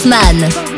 Hoffman.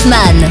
Hoffman.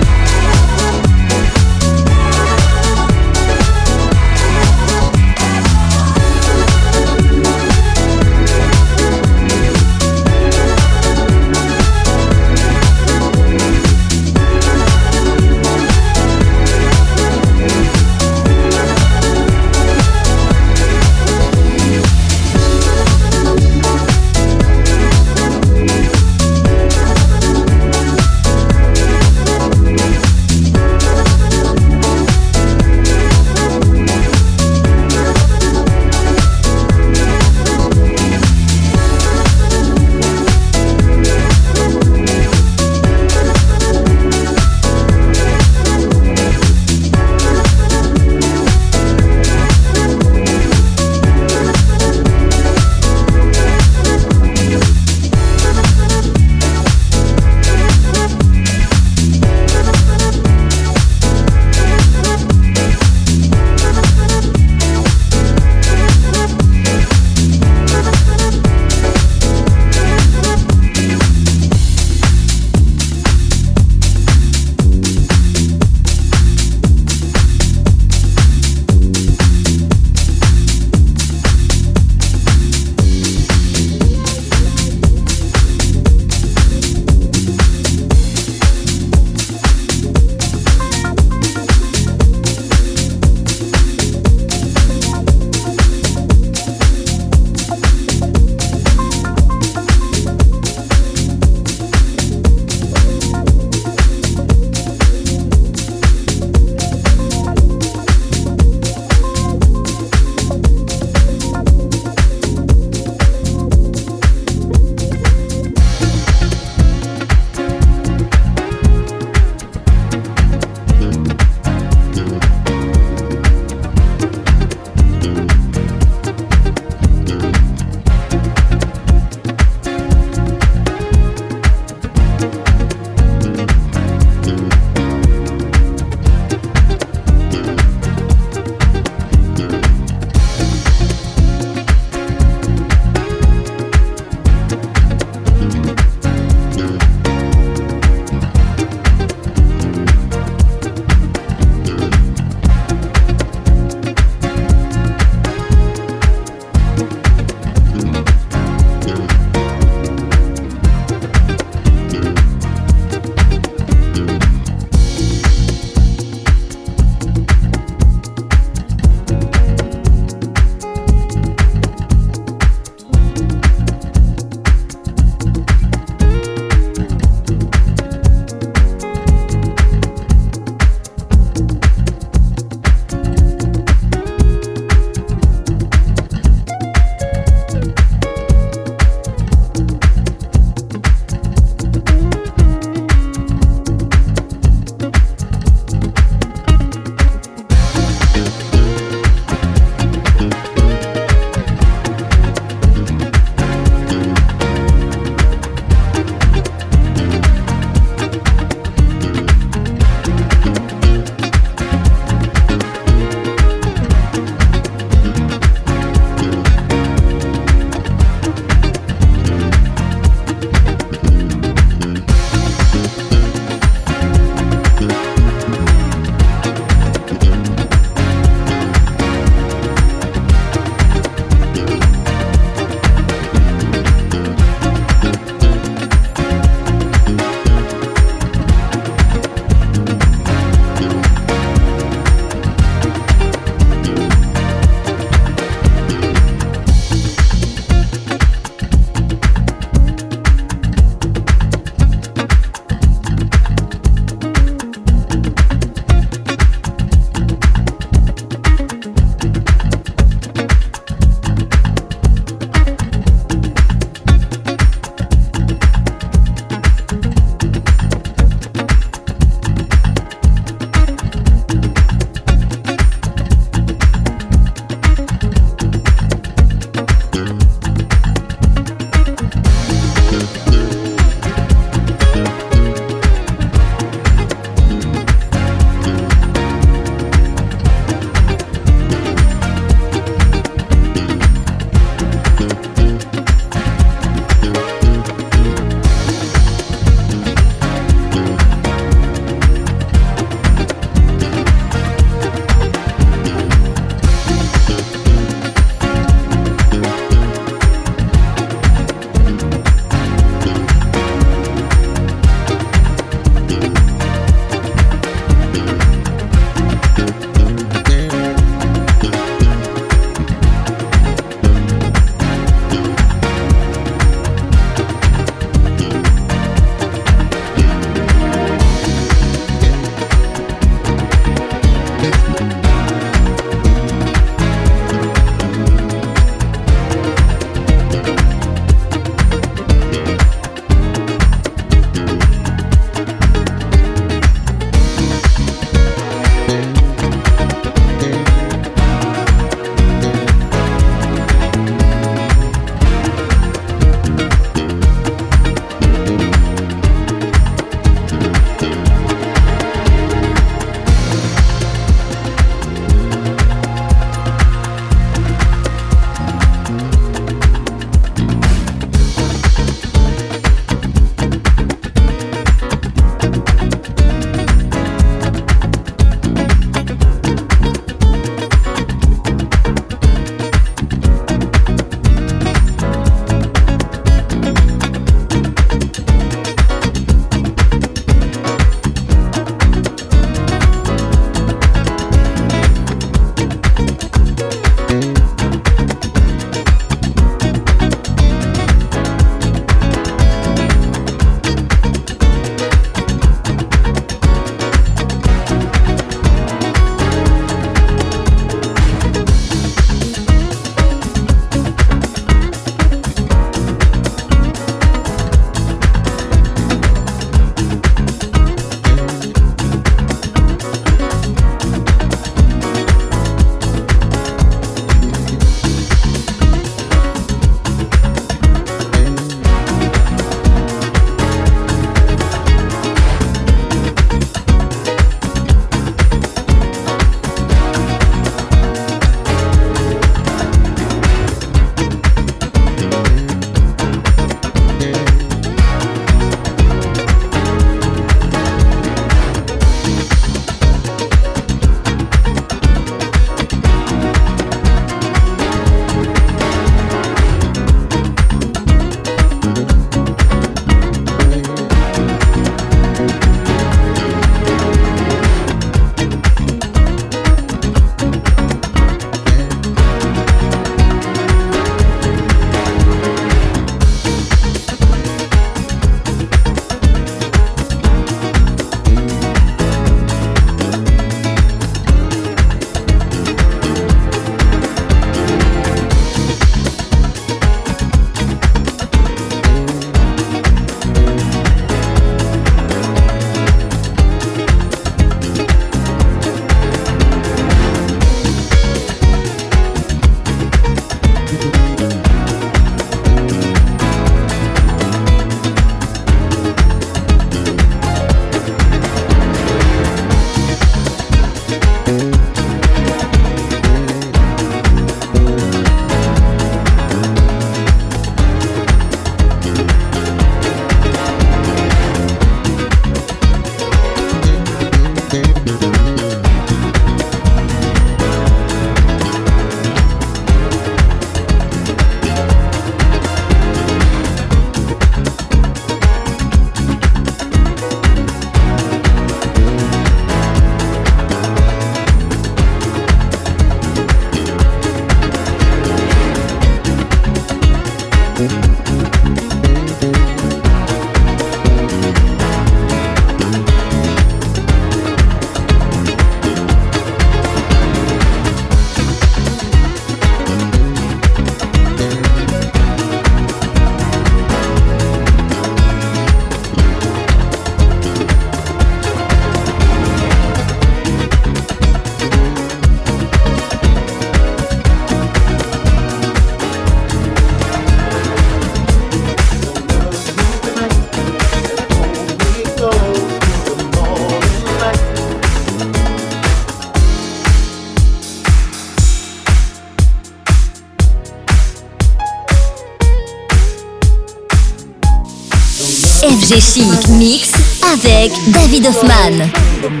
David Hoffman.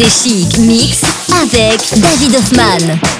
FG Chic Mix avec David Hoffman.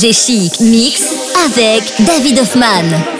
FG Chic Mix avec David Hoffman.